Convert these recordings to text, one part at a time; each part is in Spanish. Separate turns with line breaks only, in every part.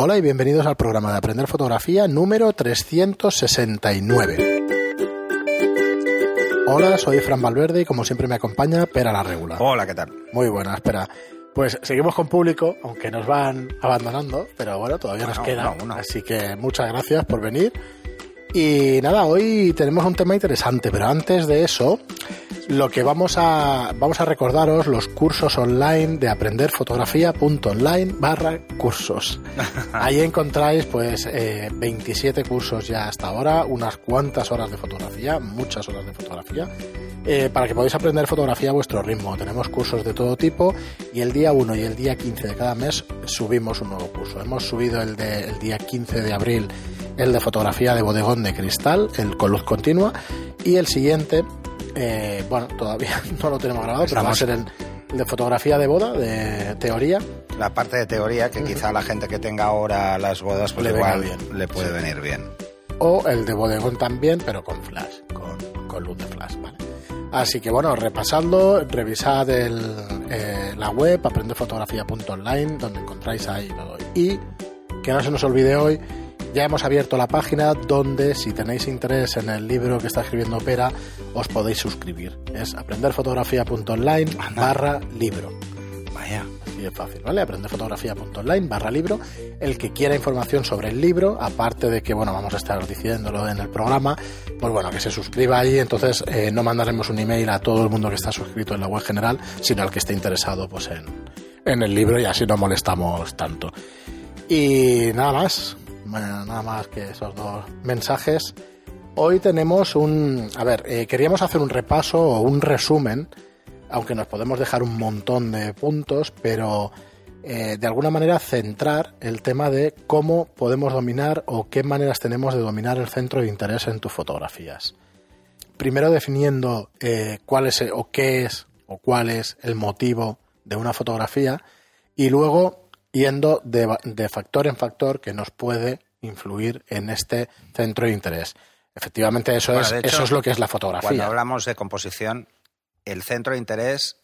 Hola y bienvenidos al programa de Aprender Fotografía número 369. Hola, soy Fran Valverde y como siempre me acompaña Pera la Regular.
Hola, ¿qué tal?
Muy buena, espera. Pues seguimos con público, aunque nos van abandonando, pero bueno, todavía nos queda.
uno.
Así que muchas gracias por venir. Y nada, hoy tenemos un tema interesante, pero antes de eso, lo que vamos a vamos a recordaros los cursos online de aprenderfotografía.online barra cursos. Ahí encontráis pues eh, 27 cursos ya hasta ahora, unas cuantas horas de fotografía, muchas horas de fotografía, eh, para que podáis aprender fotografía a vuestro ritmo. Tenemos cursos de todo tipo y el día 1 y el día 15 de cada mes subimos un nuevo curso. Hemos subido el, de, el día 15 de abril el de fotografía de bodegón de cristal, el con luz continua, y el siguiente, eh, bueno, todavía no lo tenemos grabado, pero va a ser el, de fotografía de boda, de teoría.
La parte de teoría que quizá a la gente que tenga ahora las bodas pues
Le
igual
bien.
le puede
Sí.
venir bien.
o el de bodegón también, pero con flash, con, con luz de flash, ¿vale? Así que bueno, repasadlo, revisad el, eh, la web aprendefotografía.online, donde encontráis ahí todo. Y que no se nos olvide hoy, ya hemos abierto la página donde si tenéis interés en el libro que está escribiendo Pera, os podéis suscribir. Es aprenderfotografía.online barra libro.
Vaya.
Así de fácil, ¿vale? Aprendefotografía.online barra libro. El que quiera información sobre el libro, aparte de que, bueno, vamos a estar diciéndolo en el programa, pues bueno, que se suscriba ahí. Entonces, eh, no mandaremos un email a todo el mundo que está suscrito en la web general, sino al que esté interesado, pues en, en el libro y así no molestamos tanto. Y nada más, nada más que esos dos mensajes. Hoy tenemos un... A ver, eh, queríamos hacer un repaso o un resumen, aunque nos podemos dejar un montón de puntos, pero eh, de alguna manera centrar el tema de cómo podemos dominar o qué maneras tenemos de dominar el centro de interés en tus fotografías. Primero definiendo eh, cuál es o qué es o cuál es el motivo de una fotografía y luego yendo de, factor en factor que nos puede influir en este centro de interés. Efectivamente, eso,
Bueno,
es,
hecho,
eso es lo que es la
Cuando
fotografía.
hablamos de composición, el centro de interés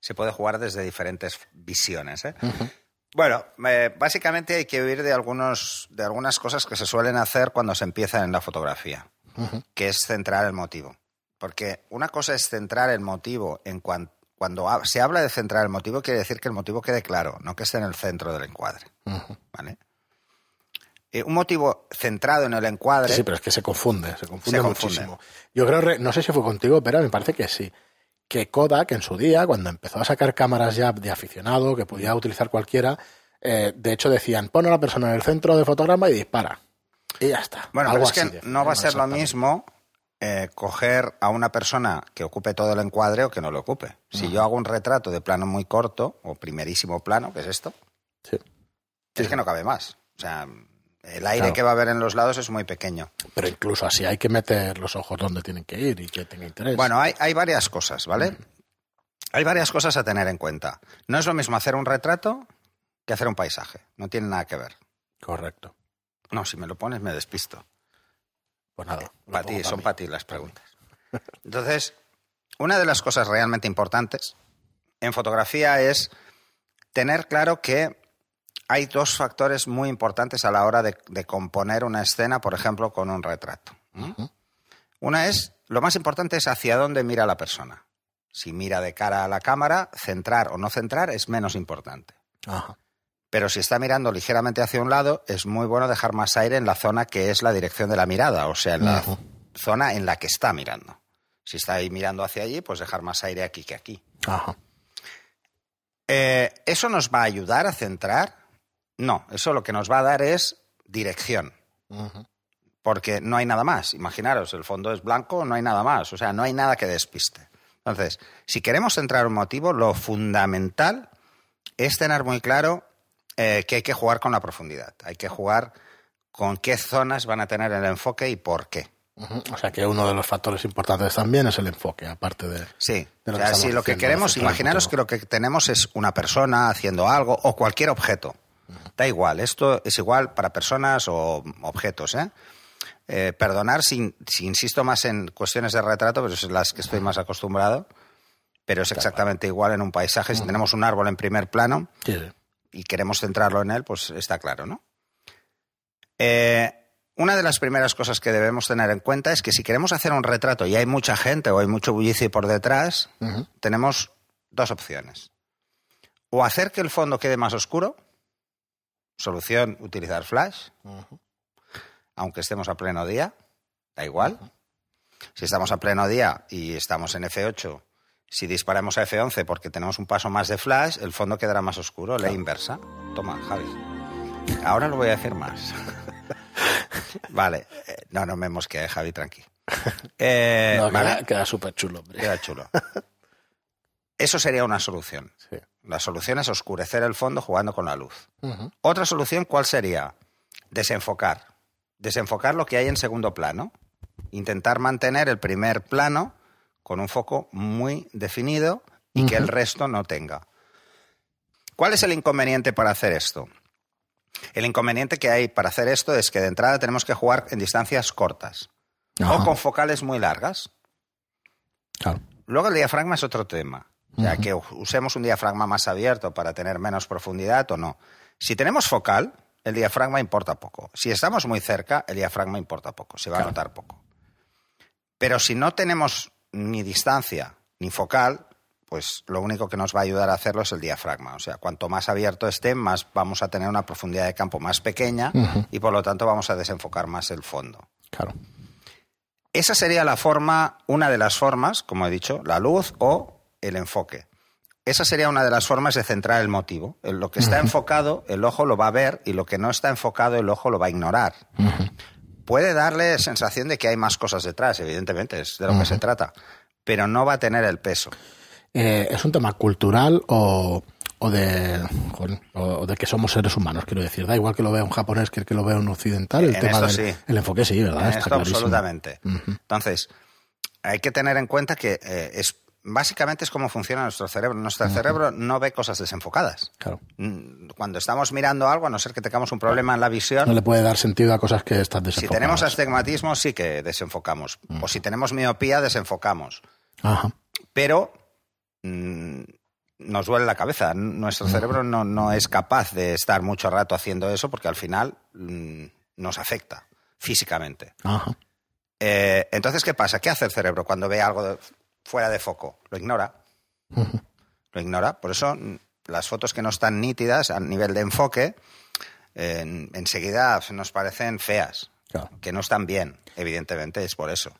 se puede jugar desde diferentes visiones. ¿eh? Bueno, eh, básicamente hay que huir de, algunos, de algunas cosas que se suelen hacer cuando se empieza en la fotografía, que es centrar el motivo. Porque una cosa es centrar el motivo en cuan- cuando se habla de centrar el motivo, quiere decir que el motivo quede claro, no que esté en el centro del encuadre. ¿vale? Eh, un motivo centrado en el encuadre.
Sí, pero es que se confunde, se confunde
Se confunde.
muchísimo. Yo creo, re- no sé si fue contigo, pero me parece que sí. Que Kodak en su día, cuando empezó a sacar cámaras ya de aficionado, que podía utilizar cualquiera, eh, de hecho decían, pon a la persona en el centro del fotograma y dispara. Y ya está.
Bueno,
Algo
pero es que
así
no va a ser lo mismo eh, coger a una persona que ocupe todo el encuadre o que no lo ocupe. Si yo hago un retrato de plano muy corto, o primerísimo plano, que es esto,
Sí.
es que no cabe más. O sea, el aire
Claro.
que va a haber en los lados es muy pequeño.
Pero incluso así hay que meter los ojos donde tienen que ir y que tenga interés.
Bueno, hay, hay varias cosas, ¿vale? Hay varias cosas a tener en cuenta. No es lo mismo hacer un retrato que hacer un paisaje. No tiene nada que ver.
Correcto.
No, si me lo pones me despisto.
Pues nada.
Para ti, son para ti las preguntas. Entonces, una de las cosas realmente importantes en fotografía es tener claro que hay dos factores muy importantes a la hora de, de componer una escena, por ejemplo, con un retrato. Una es, lo más importante es hacia dónde mira la persona. Si mira de cara a la cámara, centrar o no centrar es menos importante.
Ajá.
Pero si está mirando ligeramente hacia un lado, es muy bueno dejar más aire en la zona que es la dirección de la mirada, o sea, en la zona en la que está mirando. Si está ahí mirando hacia allí, pues dejar más aire aquí que aquí.
Ajá.
Eh, ¿Eso nos va a ayudar a centrar? No, eso lo que nos va a dar es dirección, porque no hay nada más. Imaginaros, el fondo es blanco, no hay nada más, o sea, no hay nada que despiste. Entonces, si queremos centrar un motivo, lo fundamental es tener muy claro eh, que hay que jugar con la profundidad, hay que jugar con qué zonas van a tener el enfoque y por qué.
O sea que uno de los factores importantes también es el enfoque, aparte de...
Sí,
de lo
o
que
sea,
estamos
si lo que queremos, imaginaros que lo que tenemos es una persona haciendo algo o cualquier objeto. Da igual, esto es igual para personas o objetos. ¿eh? Eh, perdonar si, si insisto más en cuestiones de retrato, pero es las que estoy más acostumbrado, pero es exactamente igual en un paisaje. Si tenemos un árbol en primer plano
Sí, sí.
Y queremos centrarlo en él, pues está claro, ¿no? Eh, una de las primeras cosas que debemos tener en cuenta es que si queremos hacer un retrato y hay mucha gente o hay mucho bullicio por detrás, tenemos dos opciones. O hacer que el fondo quede más oscuro, solución, utilizar flash, aunque estemos a pleno día, da igual. Si estamos a pleno día y estamos en F8, si disparamos a F11 porque tenemos un paso más de flash, el fondo quedará más oscuro, la inversa. Toma, Javi. Ahora lo voy a decir más. vale, eh, no, no me mosqueé, Javi, tranqui. Eh,
No,
vale,
queda, queda súper chulo, hombre.
queda chulo. Eso sería una solución.
Sí.
La solución es oscurecer el fondo jugando con la luz. Otra solución, ¿cuál sería? Desenfocar. Desenfocar lo que hay en segundo plano. Intentar mantener el primer plano con un foco muy definido y que el resto no tenga. ¿Cuál es el inconveniente para hacer esto? El inconveniente que hay para hacer esto es que de entrada tenemos que jugar en distancias cortas o con focales muy largas.
Claro.
Luego el diafragma es otro tema. Ya que usemos un diafragma más abierto para tener menos profundidad o no. Si tenemos focal, el diafragma importa poco. Si estamos muy cerca, el diafragma importa poco. Se va
Claro.
a notar poco. Pero si no tenemos ni distancia ni focal, pues lo único que nos va a ayudar a hacerlo es el diafragma. O sea, cuanto más abierto esté, más vamos a tener una profundidad de campo más pequeña y por lo tanto vamos a desenfocar más el fondo.
Claro.
Esa sería la forma, una de las formas, como he dicho, la luz o el enfoque. Esa sería una de las formas de centrar el motivo. En Lo que está enfocado, el ojo lo va a ver y lo que no está enfocado, el ojo lo va a ignorar. Puede darle sensación de que hay más cosas detrás, evidentemente, es de lo que se trata, pero no va a tener el peso.
Eh, ¿Es un tema cultural o, o de o, de que somos seres humanos, quiero decir? Da igual que lo vea un japonés que el que lo vea un occidental. El
En
tema del
sí.
el enfoque sí, ¿verdad?
En
Está
esto absolutamente. Entonces, hay que tener en cuenta que eh, es, básicamente es cómo funciona nuestro cerebro. Nuestro cerebro no ve cosas desenfocadas.
Claro.
Mm, Cuando estamos mirando algo, a no ser que tengamos un problema en la visión,
No le puede dar sentido a cosas que están
si
desenfocadas.
tenemos astigmatismo, sí que desenfocamos. O si tenemos miopía, desenfocamos.
Ajá.
Pero mm, nos duele la cabeza. Nuestro cerebro no, no es capaz de estar mucho rato haciendo eso porque al final mm, nos afecta físicamente.
Ajá.
Eh, entonces, ¿qué pasa? ¿Qué hace el cerebro cuando ve algo fuera de foco? Lo ignora. Lo ignora. Por eso las fotos que no están nítidas a nivel de enfoque, eh, en- enseguida nos parecen feas,
Claro.
que no están bien, evidentemente, es por eso.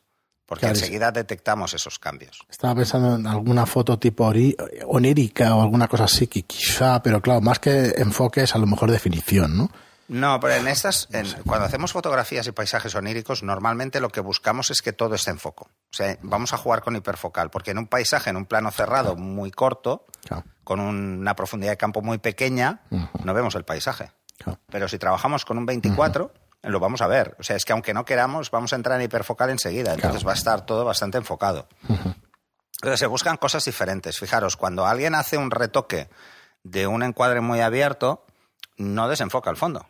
Porque
Claro,
enseguida detectamos esos cambios.
Estaba pensando en alguna foto tipo onírica o alguna cosa así, que quizá, pero claro, más que enfoque es a lo mejor definición, ¿no?
No, pero en estas, en- cuando hacemos fotografías y paisajes oníricos, normalmente lo que buscamos es que todo esté en foco. O sea, vamos a jugar con hiperfocal, porque en un paisaje, en un plano cerrado muy corto,
Claro.
con una profundidad de campo muy pequeña, no vemos el paisaje.
claro.
Pero si trabajamos con un 24, lo vamos a ver. O sea, es que aunque no queramos, vamos a entrar en hiperfocal enseguida. Entonces
Claro.
va a estar todo bastante enfocado. Entonces se buscan cosas diferentes. Fijaros, cuando alguien hace un retoque de un encuadre muy abierto, no desenfoca el fondo.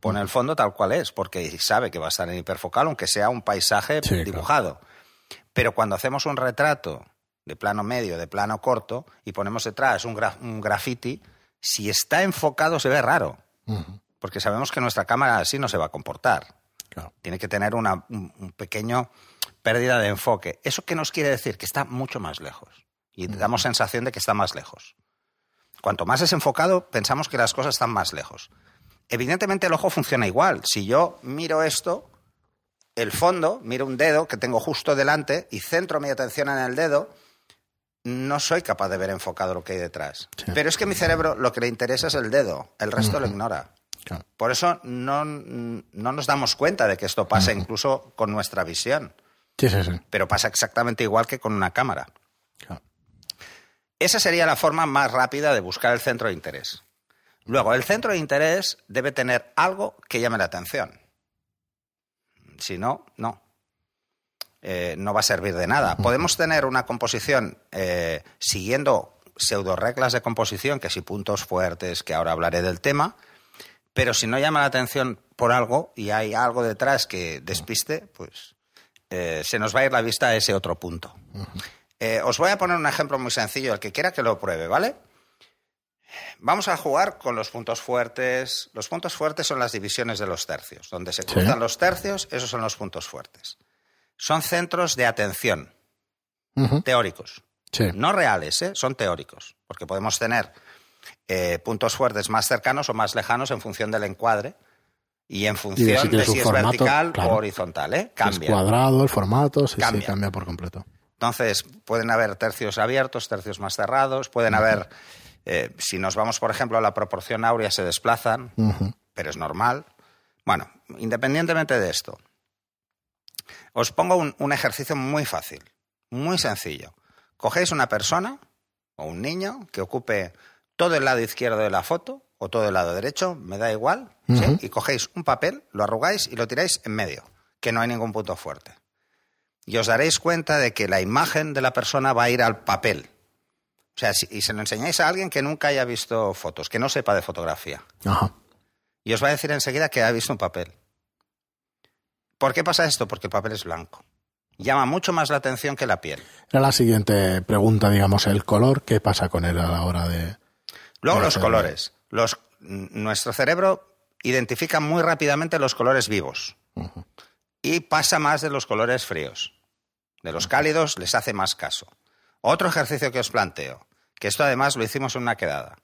Pone el fondo tal cual es, porque sabe que va a estar en hiperfocal, aunque sea un paisaje
Sí, claro.
dibujado. Pero cuando hacemos un retrato de plano medio, de plano corto, y ponemos detrás un, gra- un graffiti, si está enfocado se ve raro, porque sabemos que nuestra cámara así no se va a comportar.
Claro.
Tiene que tener una un, pequeño pérdida de enfoque. ¿Eso qué nos quiere decir? Que está mucho más lejos. Y damos sensación de que está más lejos. Cuanto más desenfocado, pensamos que las cosas están más lejos. Evidentemente el ojo funciona igual. Si yo miro esto, el fondo, miro un dedo que tengo justo delante y centro mi atención en el dedo, no soy capaz de ver enfocado lo que hay detrás.
Sí.
Pero es que mi cerebro lo que le interesa es el dedo, el resto lo ignora.
Claro.
Por eso no, no nos damos cuenta de que esto pasa incluso con nuestra visión,
Sí, sí, sí.
pero pasa exactamente igual que con una cámara.
Claro.
Esa sería la forma más rápida de buscar el centro de interés. Luego, el centro de interés debe tener algo que llame la atención. Si no, no. Eh, no va a servir de nada. Podemos tener una composición eh, siguiendo pseudo reglas de composición, que si puntos fuertes, que ahora hablaré del tema, pero si no llama la atención por algo y hay algo detrás que despiste, pues eh, se nos va a ir la vista a ese otro punto. Eh, os voy a poner un ejemplo muy sencillo, el que quiera que lo pruebe, ¿vale? Vamos a jugar con los puntos fuertes. Los puntos fuertes son las divisiones de los tercios. Donde se cruzan
Sí.
los tercios, esos son los puntos fuertes. Son centros de atención teóricos.
Sí.
No reales, ¿eh? son teóricos. Porque podemos tener eh, puntos fuertes más cercanos o más lejanos en función del encuadre y en función de si es
formato,
vertical
claro.
o horizontal. ¿eh?
Es
Cambia.
cuadrado, el formato, sí, sí,
Cambia.
cambia por completo.
Entonces, pueden haber tercios abiertos, tercios más cerrados, pueden haber, eh, si nos vamos, por ejemplo, a la proporción áurea, se desplazan, pero es normal. Bueno, independientemente de esto, os pongo un, un ejercicio muy fácil, muy sencillo. Cogéis una persona o un niño que ocupe todo el lado izquierdo de la foto o todo el lado derecho, me da igual, y cogéis un papel, lo arrugáis y lo tiráis en medio, que no hay ningún punto fuerte. Y os daréis cuenta de que la imagen de la persona va a ir al papel. O sea, si- y se lo enseñáis a alguien que nunca haya visto fotos, que no sepa de fotografía.
Ajá.
Y os va a decir enseguida que ha visto un papel. ¿Por qué pasa esto? Porque el papel es blanco. Llama mucho más la atención que la piel.
Era la siguiente pregunta, digamos, el color, ¿qué pasa con él a la hora de...?
Luego los colores. Los, nuestro cerebro identifica muy rápidamente los colores vivos y pasa más de los colores fríos. De los cálidos les hace más caso. Otro ejercicio que os planteo, que esto además lo hicimos en una quedada.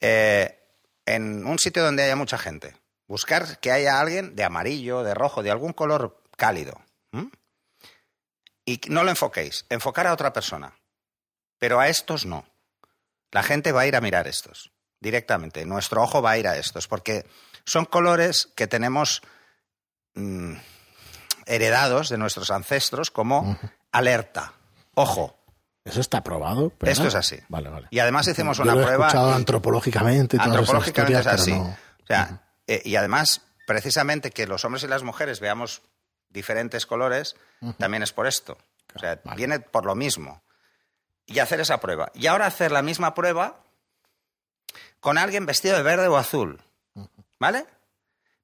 Eh, en un sitio donde haya mucha gente, buscar que haya alguien de amarillo, de rojo, de algún color cálido. Y no lo enfoquéis, enfocar a otra persona. Pero a estos no. La gente va a ir a mirar estos directamente. Nuestro ojo va a ir a estos, porque son colores que tenemos mm, heredados de nuestros ancestros como alerta. Ojo.
¿Eso está probado? ¿verdad?
Esto es así.
Vale, vale.
Y además hicimos
Yo
una
lo he
prueba.
escuchado
y-
antropológicamente y
es así.
pero no-
O sea, eh, y además, precisamente que los hombres y las mujeres veamos diferentes colores, también es por esto. O sea,
Vale.
viene por lo mismo. Y hacer esa prueba. Y ahora hacer la misma prueba con alguien vestido de verde o azul. ¿Vale?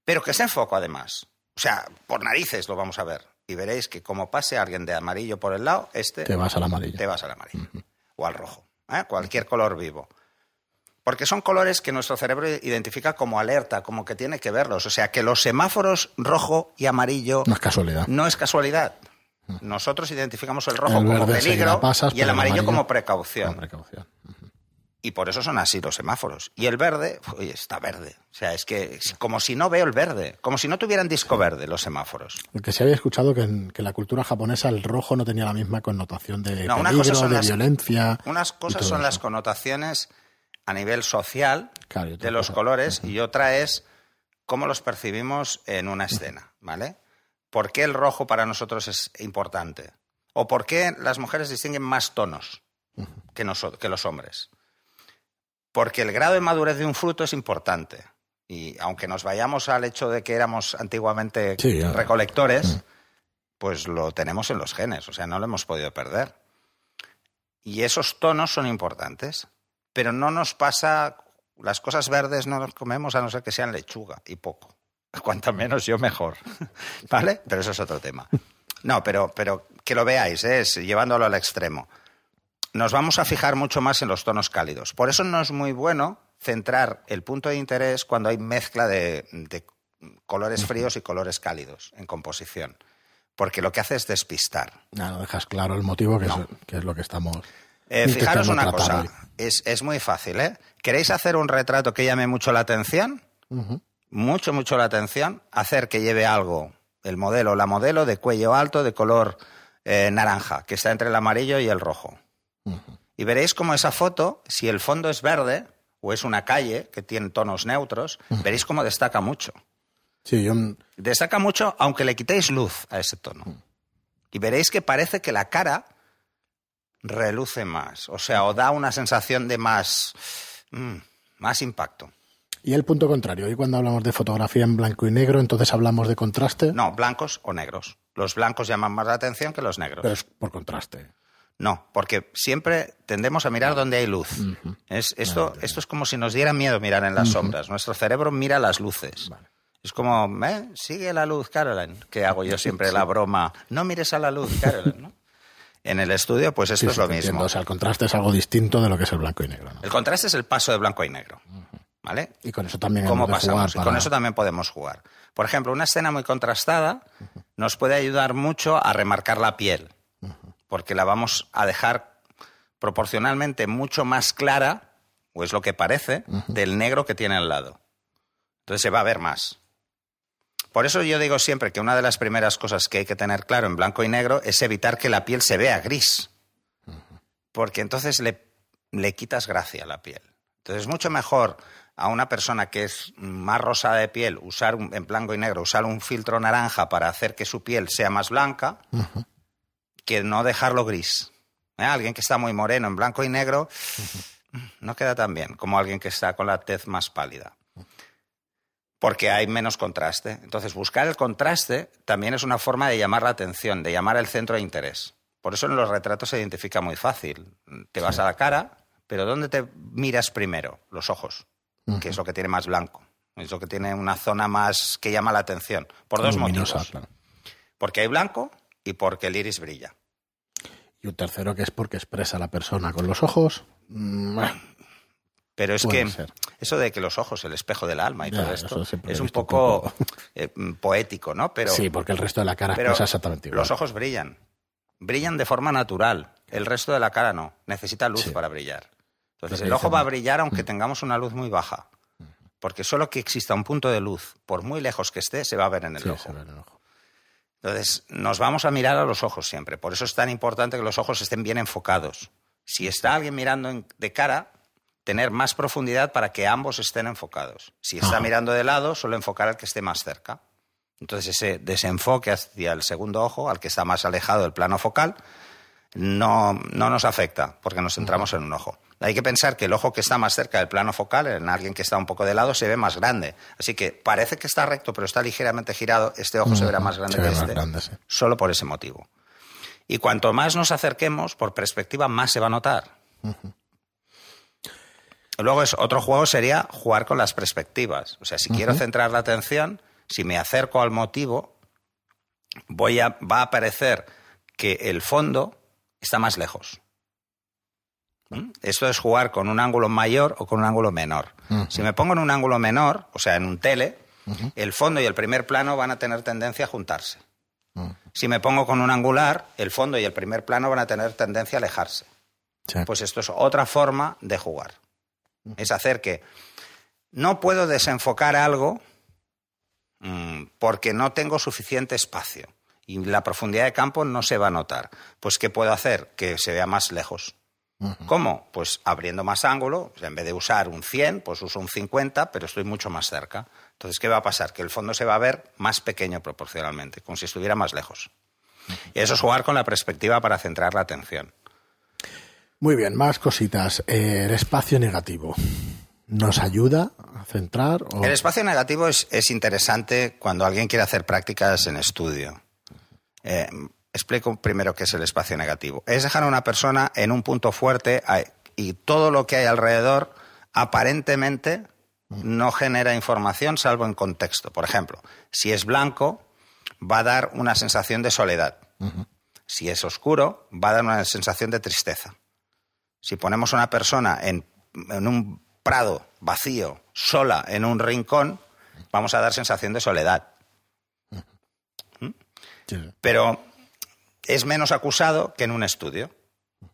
Pero que se enfoco además. O sea, por narices lo vamos a ver. Y veréis que como pase alguien de amarillo por el lado, este
Te vas al amarillo.
te vas al amarillo o al rojo, ¿eh? cualquier color vivo. Porque son colores que nuestro cerebro identifica como alerta, como que tiene que verlos. O sea, que los semáforos rojo y amarillo
No es casualidad.
no es casualidad. Nosotros identificamos el rojo
El
como peligro
pasas,
y el amarillo,
amarillo-
como precaución.
Con precaución.
Y por eso son así los semáforos. Y el verde, oye, está verde. O sea, es que es como si no veo el verde, como si no tuvieran disco verde los semáforos.
Porque se había escuchado que en, que la cultura japonesa el rojo no tenía la misma connotación de
No, una
peligro, de
las-
violencia.
Unas cosas son
eso.
las connotaciones a nivel social
Claro,
de los
cosa-
colores y otra es cómo los percibimos en una escena, ¿vale? ¿Por qué el rojo para nosotros es importante? ¿O por qué las mujeres distinguen más tonos que, noso- que los hombres? Porque el grado de madurez de un fruto es importante. Y aunque nos vayamos al hecho de que éramos antiguamente
Sí,
recolectores, pues lo tenemos en los genes, o sea, no lo hemos podido perder. Y esos tonos son importantes, pero no nos pasa, las cosas verdes no las comemos a no ser que sean lechuga y poco. Cuanto menos yo mejor, ¿vale? Pero eso es otro tema. No, pero, pero que lo veáis, ¿eh? es llevándolo al extremo. Nos vamos a fijar mucho más en los tonos cálidos. Por eso no es muy bueno centrar el punto de interés cuando hay mezcla de, de colores fríos y colores cálidos en composición. Porque lo que hace es despistar.
No, no dejas claro el motivo, que, es, que es lo que estamos.
Eh, fijaros una cosa, es, es muy fácil, ¿eh? ¿Queréis hacer un retrato que llame mucho la atención? Mucho, mucho la atención. Hacer que lleve algo, el modelo, la modelo de cuello alto, de color eh, naranja, que está entre el amarillo y el rojo. Y veréis cómo esa foto, si el fondo es verde o es una calle que tiene tonos neutros, veréis cómo destaca mucho.
Sí, yo
Destaca mucho aunque le quitéis luz a ese tono. Y veréis que parece que la cara reluce más, o sea, o da una sensación de más, mm, más impacto.
Y el punto contrario, y cuando hablamos de fotografía en blanco y negro, entonces hablamos de contraste,
No, blancos o negros. Los blancos llaman más la atención que los negros.
pero es por contraste.
No, porque siempre tendemos a mirar donde hay luz. es, esto, esto es como si nos diera miedo mirar en las sombras. Nuestro cerebro mira las luces.
Vale.
Es como, ¿eh? sigue la luz, Caroline, que hago yo siempre la broma. No mires a la luz, Caroline. ¿no? En el estudio, pues esto
Sí,
es
sí,
lo mismo.
entiendo. O sea, el contraste es algo distinto de lo que es el blanco y negro. ¿no?
El contraste es el paso de blanco y negro. ¿Vale?
Y con eso también
¿Cómo pasamos?
jugar
Y Con eso también podemos jugar. Por ejemplo, una escena muy contrastada nos puede ayudar mucho a remarcar la piel, porque la vamos a dejar proporcionalmente mucho más clara, o es lo que parece, del negro que tiene al lado. Entonces se va a ver más. Por eso yo digo siempre que una de las primeras cosas que hay que tener claro en blanco y negro es evitar que la piel se vea gris, porque entonces le, le quitas gracia a la piel. Entonces es mucho mejor a una persona que es más rosada de piel usar un- en blanco y negro, usar un filtro naranja para hacer que su piel sea más blanca, que no dejarlo gris. ¿Eh? Alguien que está muy moreno en blanco y negro no queda tan bien como alguien que está con la tez más pálida. Porque hay menos contraste. Entonces, buscar el contraste también es una forma de llamar la atención, de llamar el centro de interés. Por eso en los retratos se identifica muy fácil. Te vas a la cara, pero ¿dónde te miras primero? Los ojos, que es lo que tiene más blanco. Es lo que tiene una zona más que llama la atención. Por dos
luminosa,
motivos.
claro.
Porque hay blanco y porque el iris brilla.
Y un tercero que es porque expresa a la persona con los ojos. Mm, bueno,
Pero es
Puede
que
ser.
eso de que los ojos, el espejo del alma y
Ya,
todo esto, es un poco, eh, mm, poético, ¿no? Pero,
sí, porque el resto de la cara expresa exactamente igual.
los ojos brillan. Brillan de forma natural. El resto de la cara no. Necesita luz
Sí.
para brillar. Entonces, el ojo va a brillar aunque tengamos una luz muy baja. Porque solo que exista un punto de luz, por muy lejos que esté, se va a ver en el
Sí,
ojo.
se ve en el ojo.
Entonces, nos vamos a mirar a los ojos siempre. Por eso es tan importante que los ojos estén bien enfocados. Si está alguien mirando de cara, tener más profundidad para que ambos estén enfocados. Si está mirando de lado, solo enfocar al que esté más cerca. Entonces, ese desenfoque hacia el segundo ojo, al que está más alejado del plano focal, no, no nos afecta, porque nos centramos en un ojo. Hay que pensar que el ojo que está más cerca del plano focal, en alguien que está un poco de lado, se ve más grande. Así que parece que está recto, pero está ligeramente girado, este ojo se verá más grande que este.
grande, sí.
Solo por ese motivo. Y cuanto más nos acerquemos, por perspectiva, más se va a notar. Luego es, otro juego sería jugar con las perspectivas. O sea, si quiero centrar la atención, si me acerco al motivo, voy a, va a aparecer que el fondo está más lejos. Esto es jugar con un ángulo mayor o con un ángulo menor. Si me pongo en un ángulo menor, o sea, en un tele, el fondo y el primer plano van a tener tendencia a juntarse. Si me pongo con un angular, el fondo y el primer plano van a tener tendencia a alejarse.
Sí.
Pues esto es otra forma de jugar. Es hacer que no puedo desenfocar algo mm, porque no tengo suficiente espacio y la profundidad de campo no se va a notar. Pues ¿qué puedo hacer? Que se vea más lejos. ¿Cómo? Pues abriendo más ángulo, en vez de usar un 100, pues uso un 50, pero estoy mucho más cerca. Entonces, ¿qué va a pasar? Que el fondo se va a ver más pequeño proporcionalmente, como si estuviera más lejos. Y eso es jugar con la perspectiva para centrar la atención.
Muy bien, más cositas. Eh, el espacio negativo. ¿Nos ayuda a centrar? O...
El espacio negativo es, es interesante cuando alguien quiere hacer prácticas en estudio. Eh, explico primero qué es el espacio negativo. Es dejar a una persona en un punto fuerte y todo lo que hay alrededor aparentemente no genera información salvo en contexto. Por ejemplo, si es blanco, va a dar una sensación de soledad. Si es oscuro, va a dar una sensación de tristeza. Si ponemos a una persona en, en un prado vacío, sola, en un rincón, vamos a dar sensación de soledad.
Sí.
Pero es menos acusado que en un estudio,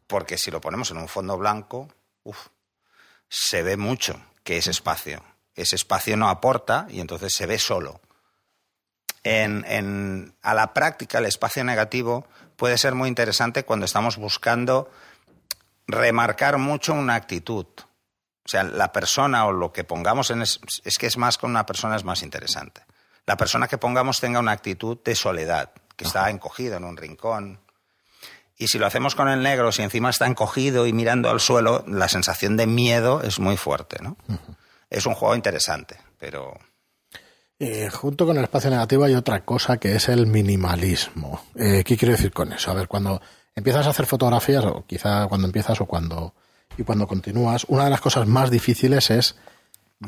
porque si lo ponemos en un fondo blanco, uf, se ve mucho que ese espacio. Ese espacio no aporta y entonces se ve solo. En- a la práctica, el espacio negativo puede ser muy interesante cuando estamos buscando remarcar mucho una actitud. O sea, la persona o lo que pongamos en es, es que es más con una persona es más interesante. La persona que pongamos tenga una actitud de soledad, que está encogido en un rincón. Y si lo hacemos con el negro, si encima está encogido y mirando al suelo, la sensación de miedo es muy fuerte, ¿no? Es un juego interesante, pero
Eh, junto con el espacio negativo hay otra cosa que es el minimalismo. Eh, ¿Qué quiero decir con eso? A ver, cuando empiezas a hacer fotografías, o quizá cuando empiezas o cuando, y cuando continúas, una de las cosas más difíciles es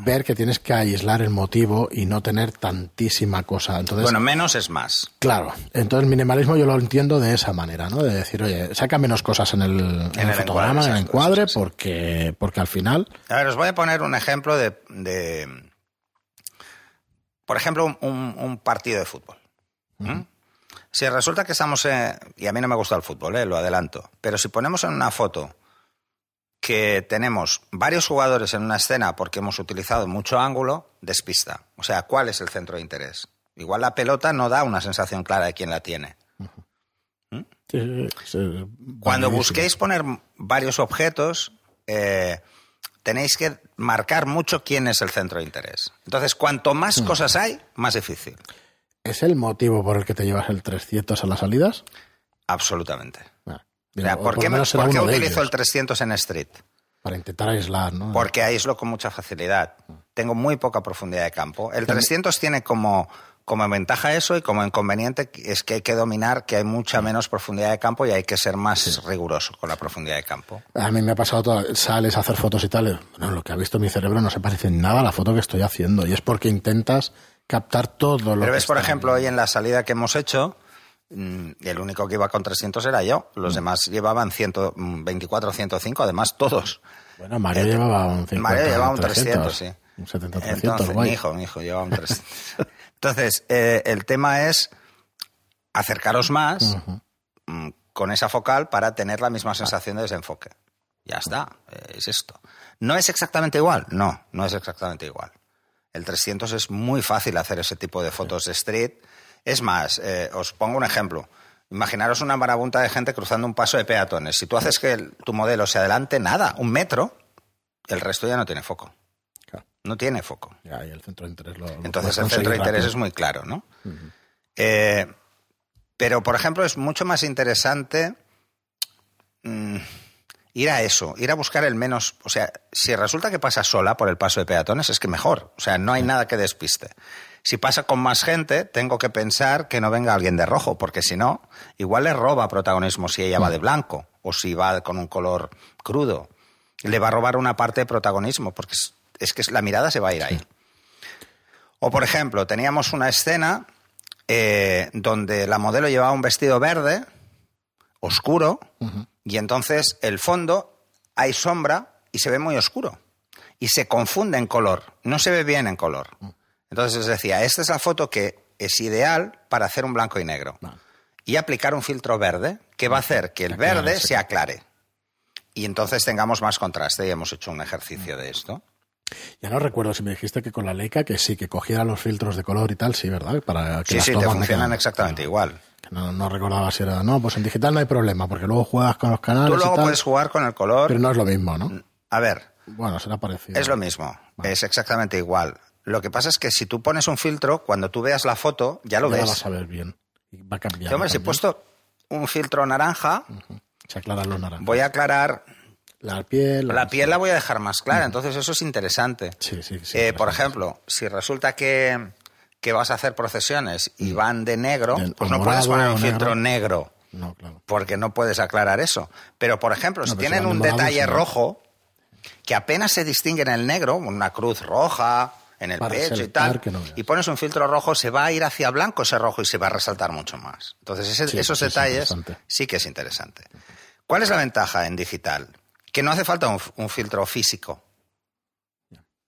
ver que tienes que aislar el motivo y no tener tantísima cosa. Entonces,
Bueno, menos es más.
claro, entonces el minimalismo yo lo entiendo de esa manera, ¿no? De decir, oye, saca menos cosas en el, en el
el
fotograma,
encuadre,
en el encuadre,
sí.
porque, porque al final,
A ver, os voy a poner un ejemplo de. de- por ejemplo, un, partido de fútbol. ¿Mm? Si resulta que estamos. eh, y a mí no me gusta el fútbol, eh, lo adelanto. Pero si ponemos en una foto que tenemos varios jugadores en una escena porque hemos utilizado mucho ángulo, despista. O sea, ¿cuál es el centro de interés? Igual la pelota no da una sensación clara de quién la tiene.
sí, sí,
Cuando busquéis poner varios objetos, eh, tenéis que marcar mucho quién es el centro de interés. Entonces, cuanto más
Mm.
cosas hay, más difícil.
¿Es el motivo por el que te llevas el 300 a las salidas?
Absolutamente. O sea, ¿por,
por
qué, por qué utilizo el
ellos,
300 en Street?
Para intentar aislar, ¿no?
Porque aíslo con mucha facilidad. Tengo muy poca profundidad de campo. El 300 tiene como, como ventaja eso y como inconveniente es que hay que dominar que hay mucha menos profundidad de campo y hay que ser más riguroso con la profundidad de campo.
A mí me ha pasado todo, sales a hacer fotos y tal, bueno, lo que ha visto mi cerebro no se parece en nada a la foto que estoy haciendo, y es porque intentas captar todo lo
Pero
que
ves, por ejemplo, hoy en la salida que hemos hecho, mm, el único que iba con 300 era yo. Los
Mm.
demás llevaban 124 o 105, además todos.
Bueno, Mario llevaba un 50,
Mario llevaba un
300,
300, sí.
Un 70, 300,
Entonces,
guay.
mi hijo, mi hijo llevaba un 300. Entonces, eh, el tema es acercaros más mm, con esa focal para tener la misma sensación de desenfoque. Ya está, eh, es esto. ¿No es exactamente igual? No, no es exactamente igual. El 300 es muy fácil hacer ese tipo de fotos de street. Es más, eh, os pongo un ejemplo. Imaginaros una marabunta de gente cruzando un paso de peatones. Si tú haces que el- tu modelo se adelante nada, un metro, el resto ya no tiene foco.
Claro.
No tiene foco.
Ya, y el centro de interés lo, lo
Entonces el centro de interés
rápido.
es muy claro, ¿no? Eh, pero, por ejemplo, es mucho más interesante mm, ir a eso, ir a buscar el menos... O sea, si resulta que pasa sola por el paso de peatones, es que mejor. O sea, no hay nada que despiste. Si pasa con más gente, tengo que pensar que no venga alguien de rojo, porque si no, igual le roba protagonismo si ella va de blanco o si va con un color crudo. Le va a robar una parte de protagonismo, porque es, es que la mirada se va a ir ahí. O, por ejemplo, teníamos una escena eh, donde la modelo llevaba un vestido verde, oscuro, y entonces el fondo hay sombra y se ve muy oscuro. Y se confunde en color, no se ve bien en color. Entonces les decía, esta es la foto que es ideal para hacer un blanco y negro.
Vale.
Y aplicar un filtro verde que va a hacer que el verde se aclare. Y entonces tengamos más contraste y hemos hecho un ejercicio de esto.
Ya no recuerdo si me dijiste que con la Leica que sí, que cogiera los filtros de color y tal, sí, ¿verdad? Para que
Sí,
las
sí, te funcionan exactamente igual.
No, no recordaba si era. No, pues en digital no hay problema, porque luego juegas con los canales.
Tú
y
luego
tal,
puedes jugar con el color.
Pero no es lo mismo, ¿no?
A ver,
Bueno, será parecido.
es lo mismo. Es exactamente igual. Lo que pasa es que si tú pones un filtro, cuando tú veas la foto, ya lo
Ya la
ves.
vas a ver bien. Va a cambiar.
Hombre, si he puesto un filtro naranja,
Se
voy a aclarar.
La piel.
La piel la voy a dejar más clara, entonces eso es interesante.
Sí, sí, sí.
Eh, por ejemplo, si resulta que, que vas a hacer procesiones y van de negro, pues no puedes poner un filtro negro.
No, claro.
porque no puedes aclarar eso. Pero, por ejemplo,
No,
si tienen un detalle rojo que apenas se distingue en el negro, una cruz roja en el
Para
pecho y tal,
no
y pones un filtro rojo, se va a ir hacia blanco ese rojo y se va a resaltar mucho más. Entonces, ese-
Sí,
esos
es
detalles sí que es interesante. ¿Cuál es la ventaja en digital? Que no hace falta un, un filtro físico.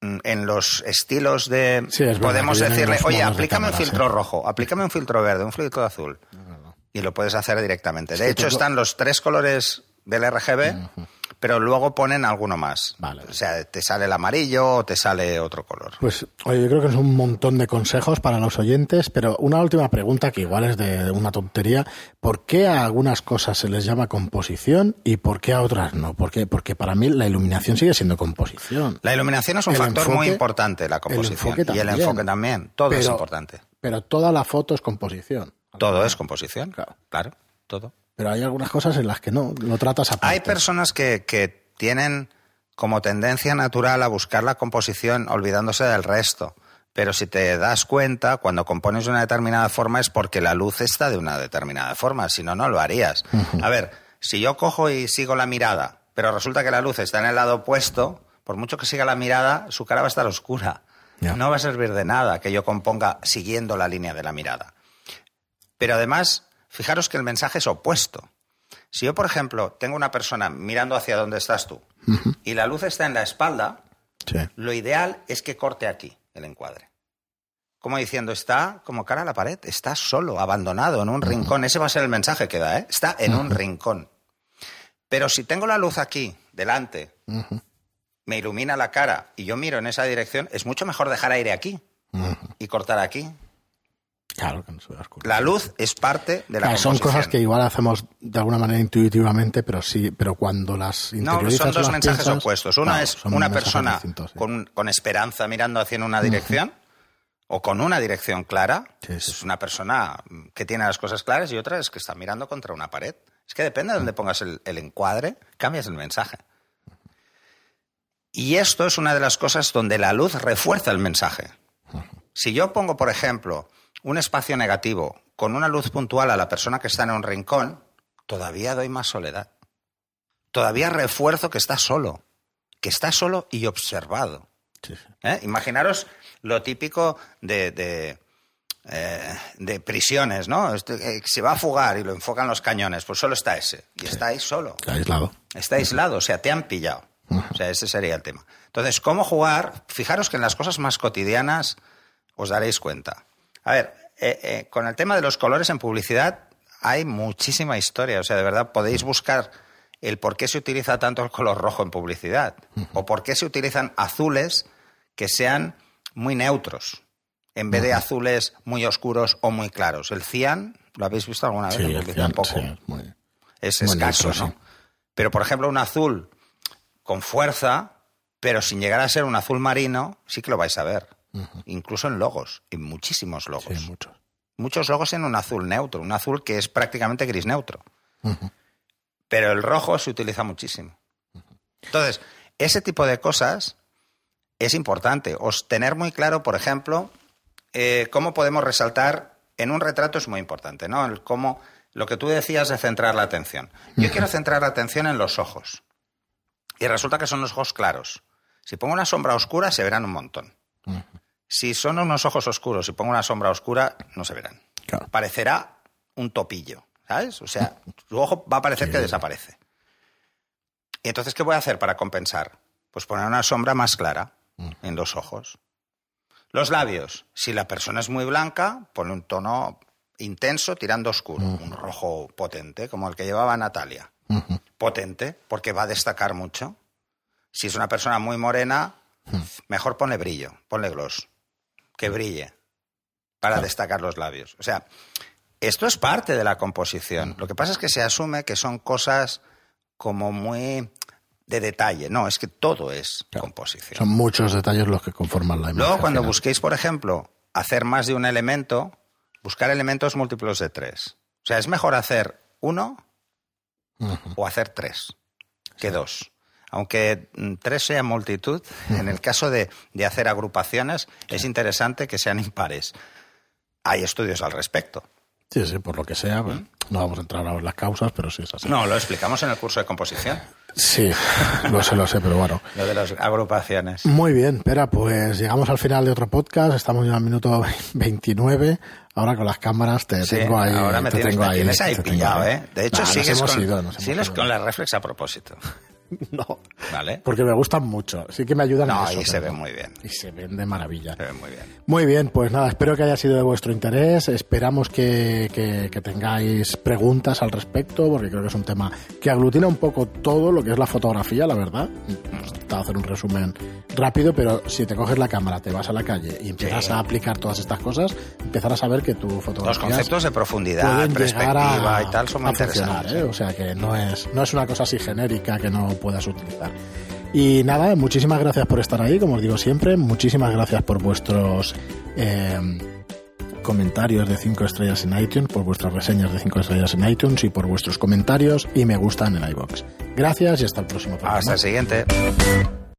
Mm, En los estilos de...
Sí, es
podemos decirle, oye, aplícame un filtro
sí".
rojo, aplícame un filtro verde, un filtro azul y lo puedes hacer directamente. De hecho, están los tres colores del RGB, pero luego ponen alguno más.
Vale.
O sea, te sale el amarillo o te sale otro color.
Pues, oye, yo creo que es un montón de consejos para los oyentes, pero una última pregunta que igual es de una tontería. ¿Por qué a algunas cosas se les llama composición y por qué a otras no? ¿Por qué? Porque para mí la iluminación sigue siendo composición.
La iluminación es un
El
factor muy importante, la composición.
enfoque
y el
también.
enfoque también. Todo es importante.
Pero toda la foto es composición.
Todo es composición.
Claro.
Claro, todo.
Pero hay algunas cosas en las que no, lo tratas aparte.
Hay personas que, que tienen como tendencia natural a buscar la composición olvidándose del resto. Pero si te das cuenta, cuando compones de una determinada forma es porque la luz está de una determinada forma, si no, no lo harías. A ver, si yo cojo y sigo la mirada, pero resulta que la luz está en el lado opuesto, por mucho que siga la mirada, su cara va a estar oscura. No va a servir de nada que yo componga siguiendo la línea de la mirada. Pero además, fijaros que el mensaje es opuesto. Si yo, por ejemplo, tengo una persona mirando hacia donde estás tú y la luz está en la espalda,
Sí.
lo ideal es que corte aquí el encuadre. Como diciendo, está como cara a la pared, está solo, abandonado, en un rincón. Ese va a ser el mensaje que da, ¿eh? Está en un rincón. Pero si tengo la luz aquí, delante, me ilumina la cara y yo miro en esa dirección, es mucho mejor dejar aire aquí y cortar aquí.
Claro que no se vea oscuro.
La luz es parte de la
Claro, son cosas que igual hacemos de alguna manera intuitivamente, pero sí, pero cuando las
No,
interiorizas
son
o
dos
las
mensajes
piensas,
opuestos. Uno
claro,
es
son
una persona
distintos, sí.
con, con esperanza mirando hacia una dirección o con una dirección clara.
Sí, sí.
Es una persona que tiene las cosas claras y otra es que está mirando contra una pared. Es que depende de dónde pongas el, el encuadre, cambias el mensaje. Y esto es una de las cosas donde la luz refuerza el mensaje. Si yo pongo, por ejemplo, un espacio negativo con una luz puntual a la persona que está en un rincón, todavía doy más soledad. Todavía refuerzo que está solo, que está solo y observado.
Sí.
¿eh? Imaginaros lo típico de, de, eh, de prisiones, ¿no? Este, eh, se va a fugar y lo enfocan los cañones, pues solo está ese. Y está ahí solo.
Aislado.
Está aislado, o sea, te han pillado. O sea, ese sería el tema. Entonces, ¿cómo jugar? Fijaros que en las cosas más cotidianas os daréis cuenta. A ver, eh, eh, con el tema de los colores en publicidad hay muchísima historia. O sea, de verdad, podéis buscar el por qué se utiliza tanto el color rojo en publicidad o por qué se utilizan azules que sean muy neutros en vez de azules muy oscuros o muy claros. El cian, ¿lo habéis visto alguna vez?
Sí, el cian,
Poco
sí, es muy-
es
Muy
escaso,
neutro,
¿no?
sí.
Pero, por ejemplo, un azul con fuerza, pero sin llegar a ser un azul marino, sí que lo vais a ver. Incluso en logos, en muchísimos logos.
sí, muchos.
Muchos logos en un azul neutro, un azul que es prácticamente gris neutro. Pero el rojo se utiliza muchísimo. Entonces, ese tipo de cosas es importante. Os tener muy claro, por ejemplo, eh, cómo podemos resaltar en un retrato es muy importante, ¿no? El cómo, lo que tú decías de centrar la atención. Yo quiero centrar la atención en los ojos. Y resulta que son los ojos claros. Si pongo una sombra oscura, se verán un montón. Si son unos ojos oscuros y pongo una sombra oscura, no se verán.
Claro.
Parecerá un topillo, ¿sabes? O sea, su ojo va a parecer que desaparece. ¿Y entonces qué voy a hacer para compensar? Pues poner una sombra más clara en los ojos. Los labios, si la persona es muy blanca, pone un tono intenso tirando oscuro, un rojo potente, como el que llevaba Natalia. Potente, porque va a destacar mucho. Si es una persona muy morena, mejor ponle brillo, ponle gloss, que brille, para destacar los labios. O sea, esto es parte de la composición. Lo que pasa es que se asume que son cosas como muy de detalle. No, es que todo es composición.
Son muchos detalles los que conforman la imagen.
Luego, cuando
final.
busquéis, por ejemplo, hacer más de un elemento, buscar elementos múltiplos de tres. O sea, es mejor hacer uno o hacer tres que dos. Aunque mm, tres sea multitud, en el caso de, de hacer agrupaciones, es interesante que sean impares. Hay estudios al respecto.
Sí, sí, por lo que sea. pues, no vamos a entrar ahora en las causas, pero sí es así.
No, lo explicamos en el curso de composición,
Sí, lo sé, lo sé, pero bueno.
lo de las agrupaciones.
Muy bien, Pera, pues llegamos al final de otro podcast. Estamos ya al minuto 29. Ahora con las cámaras te
Sí,
tengo ahí.
ahora me
te
tienes,
tengo ahí,
tienes ahí
te tengo
pillado,
ahí.
¿eh? De hecho,
Nah,
sigues, con,
ido,
sigues con la reflex a propósito.
No,
¿Vale?
porque me gustan mucho. Sí que me ayudan
No,
a eso.
y se
pero-
ve muy bien.
Y se ven de maravilla.
Se ve muy bien.
Muy bien, pues nada, espero que haya sido de vuestro interés. Esperamos que, que- que tengáis preguntas al respecto, porque creo que es un tema que aglutina un poco todo lo que es la fotografía, la verdad. Hemos intentado hacer un resumen rápido, pero si te coges la cámara, te vas a la calle y empiezas
Sí.
a aplicar todas estas cosas, empezarás a ver que tu
Los
fotografía
conceptos de profundidad, perspectiva
a,
y tal son muy
funcionar,
interesantes.
¿eh? O sea que no es, no es una cosa así genérica que no puedas utilizar. Y nada, muchísimas gracias por estar ahí, como os digo siempre. Muchísimas gracias por vuestros eh, comentarios de 5 estrellas en iTunes, por vuestras reseñas de 5 estrellas en iTunes y por vuestros comentarios y me gustan en iBox. Gracias y hasta el próximo programa.
Hasta el siguiente.